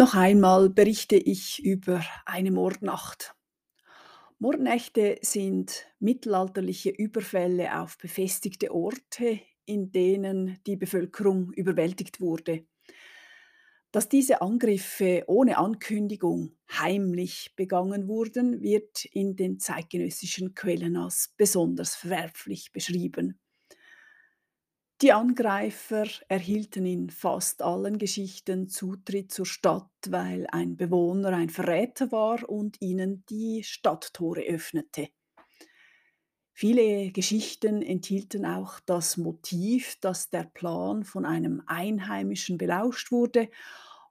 Noch einmal berichte ich über eine Mordnacht. Mordnächte sind mittelalterliche Überfälle auf befestigte Orte, in denen die Bevölkerung überwältigt wurde. Dass diese Angriffe ohne Ankündigung heimlich begangen wurden, wird in den zeitgenössischen Quellen als besonders verwerflich beschrieben. Die Angreifer erhielten in fast allen Geschichten Zutritt zur Stadt, weil ein Bewohner ein Verräter war und ihnen die Stadttore öffnete. Viele Geschichten enthielten auch das Motiv, dass der Plan von einem Einheimischen belauscht wurde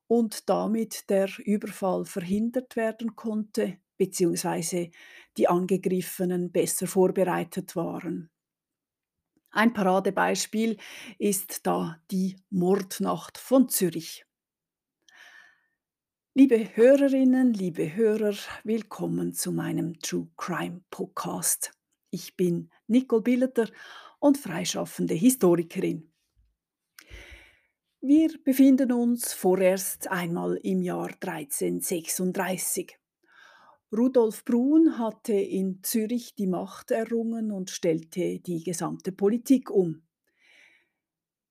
und damit der Überfall verhindert werden konnte, beziehungsweise die Angegriffenen besser vorbereitet waren. Ein Paradebeispiel ist da die Mordnacht von Zürich. Liebe Hörerinnen, liebe Hörer, willkommen zu meinem True Crime Podcast. Ich bin Nicole Billeter und freischaffende Historikerin. Wir befinden uns vorerst einmal im Jahr 1336. Rudolf Brun hatte in Zürich die Macht errungen und stellte die gesamte Politik um.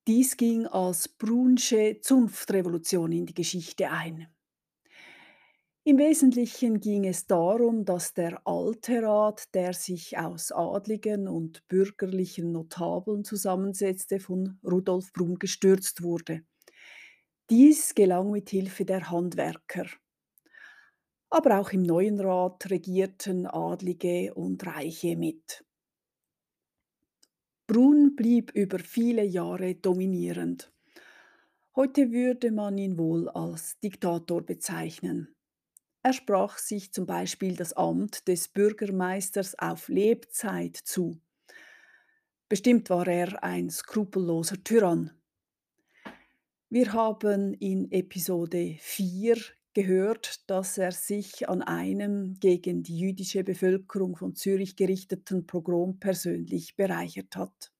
Dies ging als Brunsche Zunftrevolution in die Geschichte ein. Im Wesentlichen ging es darum, dass der Alte Rat, der sich aus Adligen und bürgerlichen Notabeln zusammensetzte, von Rudolf Brun gestürzt wurde. Dies gelang mit Hilfe der Handwerker. Aber auch im neuen Rat regierten Adlige und Reiche mit. Brun blieb über viele Jahre dominierend. Heute würde man ihn wohl als Diktator bezeichnen. Er sprach sich zum Beispiel das Amt des Bürgermeisters auf Lebzeit zu. Bestimmt war er ein skrupelloser Tyrann. Wir haben in Episode 4 gehört, dass er sich an einem gegen die jüdische Bevölkerung von Zürich gerichteten Pogrom persönlich bereichert hat.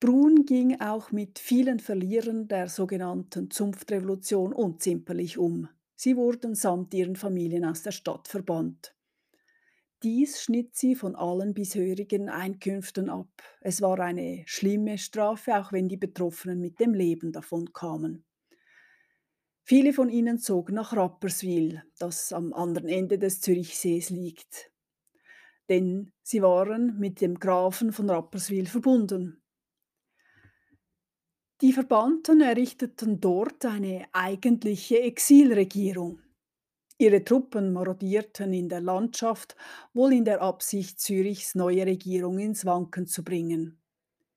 Brun ging auch mit vielen Verlierern der sogenannten Zunftrevolution unzimperlich um. Sie wurden samt ihren Familien aus der Stadt verbannt. Dies schnitt sie von allen bisherigen Einkünften ab. Es war eine schlimme Strafe, auch wenn die Betroffenen mit dem Leben davon kamen. Viele von ihnen zogen nach Rapperswil, das am anderen Ende des Zürichsees liegt. Denn sie waren mit dem Grafen von Rapperswil verbunden. Die Verbannten errichteten dort eine eigentliche Exilregierung. Ihre Truppen marodierten in der Landschaft, wohl in der Absicht, Zürichs neue Regierung ins Wanken zu bringen.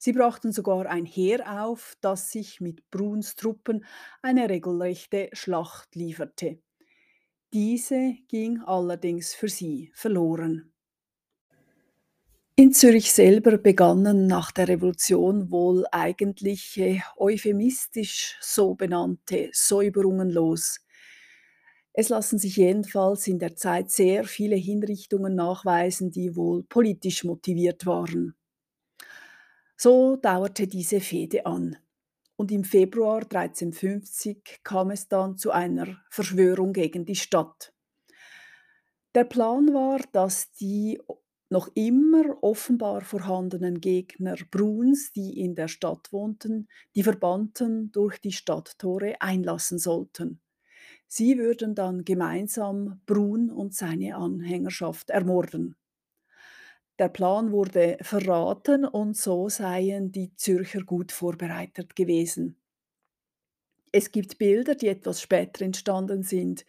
Sie brachten sogar ein Heer auf, das sich mit Bruns Truppen eine regelrechte Schlacht lieferte. Diese ging allerdings für sie verloren. In Zürich selber begannen nach der Revolution wohl eigentliche euphemistisch so benannte Säuberungen los. Es lassen sich jedenfalls in der Zeit sehr viele Hinrichtungen nachweisen, die wohl politisch motiviert waren. So dauerte diese Fehde an. Und im Februar 1350 kam es dann zu einer Verschwörung gegen die Stadt. Der Plan war, dass die noch immer offenbar vorhandenen Gegner Bruns, die in der Stadt wohnten, die Verbannten durch die Stadttore einlassen sollten. Sie würden dann gemeinsam Brun und seine Anhängerschaft ermorden. Der Plan wurde verraten und so seien die Zürcher gut vorbereitet gewesen. Es gibt Bilder, die etwas später entstanden sind.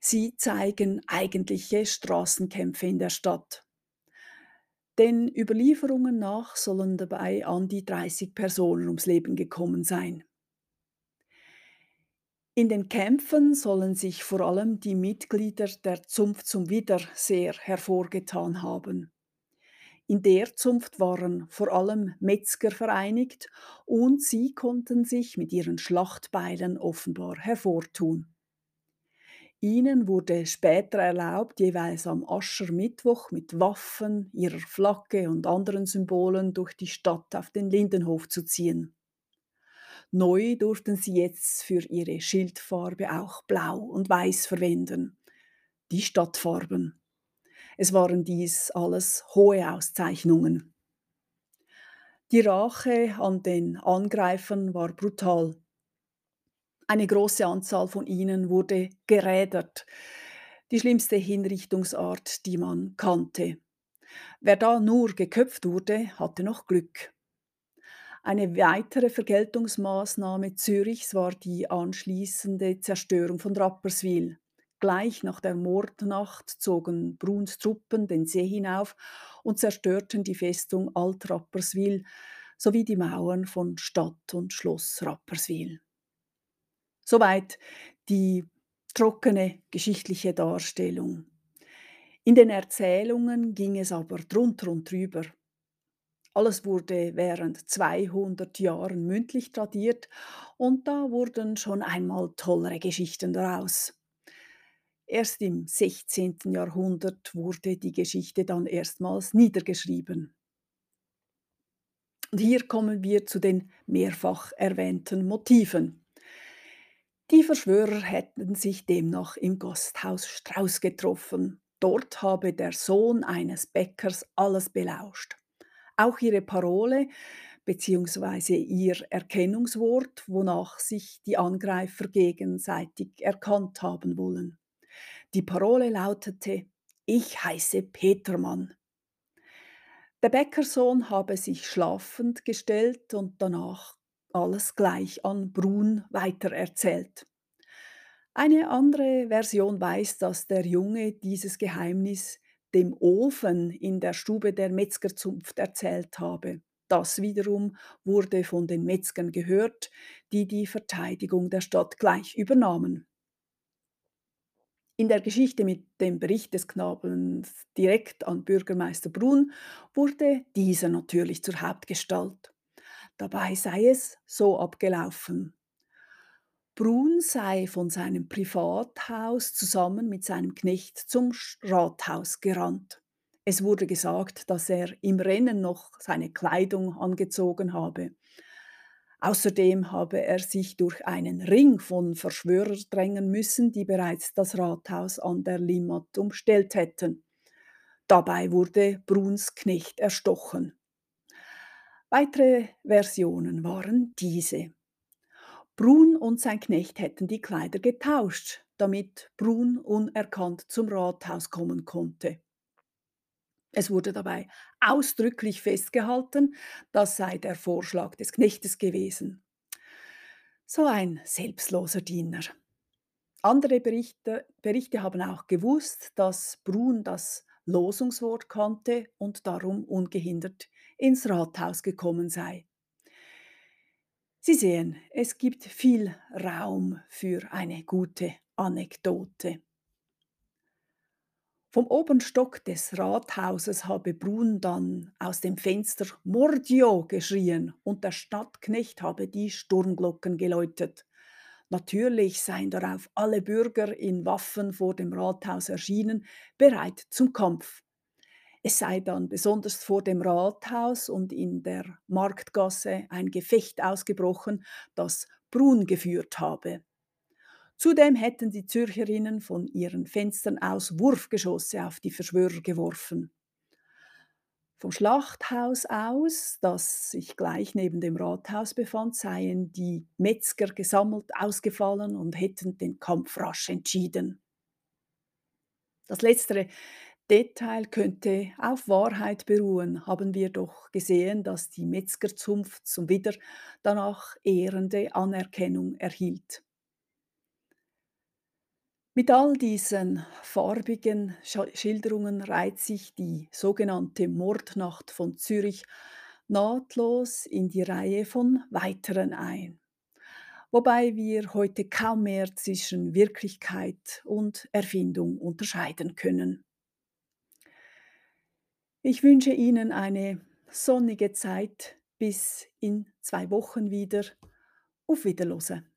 Sie zeigen eigentliche Straßenkämpfe in der Stadt. Den Überlieferungen nach sollen dabei an die 30 Personen ums Leben gekommen sein. In den Kämpfen sollen sich vor allem die Mitglieder der Zunft zum Wider sehr hervorgetan haben. In der Zunft waren vor allem Metzger vereinigt und sie konnten sich mit ihren Schlachtbeilen offenbar hervortun. Ihnen wurde später erlaubt, jeweils am Aschermittwoch mit Waffen, ihrer Flagge und anderen Symbolen durch die Stadt auf den Lindenhof zu ziehen. Neu durften sie jetzt für ihre Schildfarbe auch Blau und Weiß verwenden, die Stadtfarben. Es waren dies alles hohe Auszeichnungen. Die Rache an den Angreifern war brutal. Eine große Anzahl von ihnen wurde gerädert, die schlimmste Hinrichtungsart, die man kannte. Wer da nur geköpft wurde, hatte noch Glück. Eine weitere Vergeltungsmaßnahme Zürichs war die anschließende Zerstörung von Rapperswil. Gleich nach der Mordnacht zogen Bruns Truppen den See hinauf und zerstörten die Festung Alt-Rapperswil sowie die Mauern von Stadt und Schloss Rapperswil. Soweit die trockene geschichtliche Darstellung. In den Erzählungen ging es aber drunter und drüber. Alles wurde während 200 Jahren mündlich tradiert und da wurden schon einmal tollere Geschichten daraus. Erst im 16. Jahrhundert wurde die Geschichte dann erstmals niedergeschrieben. Und hier kommen wir zu den mehrfach erwähnten Motiven. Die Verschwörer hätten sich demnach im Gasthaus Strauß getroffen. Dort habe der Sohn eines Bäckers alles belauscht. Auch ihre Parole bzw. ihr Erkennungswort, wonach sich die Angreifer gegenseitig erkannt haben wollen. Die Parole lautete Ich heiße Petermann. Der Bäckersohn habe sich schlafend gestellt und danach alles gleich an Brun weitererzählt. Eine andere Version weiß, dass der Junge dieses Geheimnis dem Ofen in der Stube der Metzgerzunft erzählt habe. Das wiederum wurde von den Metzgern gehört, die die Verteidigung der Stadt gleich übernahmen. In der Geschichte mit dem Bericht des Knabens direkt an Bürgermeister Brunn wurde dieser natürlich zur Hauptgestalt. Dabei sei es so abgelaufen. Brun sei von seinem Privathaus zusammen mit seinem Knecht zum Rathaus gerannt. Es wurde gesagt, dass er im Rennen noch seine Kleidung angezogen habe. Außerdem habe er sich durch einen Ring von Verschwörer drängen müssen, die bereits das Rathaus an der Limmat umstellt hätten. Dabei wurde Bruns Knecht erstochen. Weitere Versionen waren diese. Brun und sein Knecht hätten die Kleider getauscht, damit Brun unerkannt zum Rathaus kommen konnte. Es wurde dabei ausdrücklich festgehalten, das sei der Vorschlag des Knechtes gewesen. So ein selbstloser Diener. Andere Berichte, Berichte haben auch gewusst, dass Brun das Losungswort kannte und darum ungehindert ins Rathaus gekommen sei. Sie sehen, es gibt viel Raum für eine gute Anekdote. Vom oberen Stock des Rathauses habe Brun dann aus dem Fenster Mordio geschrien und der Stadtknecht habe die Sturmglocken geläutet. Natürlich seien darauf alle Bürger in Waffen vor dem Rathaus erschienen, bereit zum Kampf. Es sei dann besonders vor dem Rathaus und in der Marktgasse ein Gefecht ausgebrochen, das Brun geführt habe. Zudem hätten die Zürcherinnen von ihren Fenstern aus Wurfgeschosse auf die Verschwörer geworfen. Vom Schlachthaus aus, das sich gleich neben dem Rathaus befand, seien die Metzger gesammelt ausgefallen und hätten den Kampf rasch entschieden. Das Letztere Detail könnte auf Wahrheit beruhen, haben wir doch gesehen, dass die Metzgerzunft zum Widder danach ehrende Anerkennung erhielt. Mit all diesen farbigen Schilderungen reiht sich die sogenannte Mordnacht von Zürich nahtlos in die Reihe von weiteren ein, wobei wir heute kaum mehr zwischen Wirklichkeit und Erfindung unterscheiden können. Ich wünsche Ihnen eine sonnige Zeit bis in zwei Wochen wieder. Auf Wiederlose.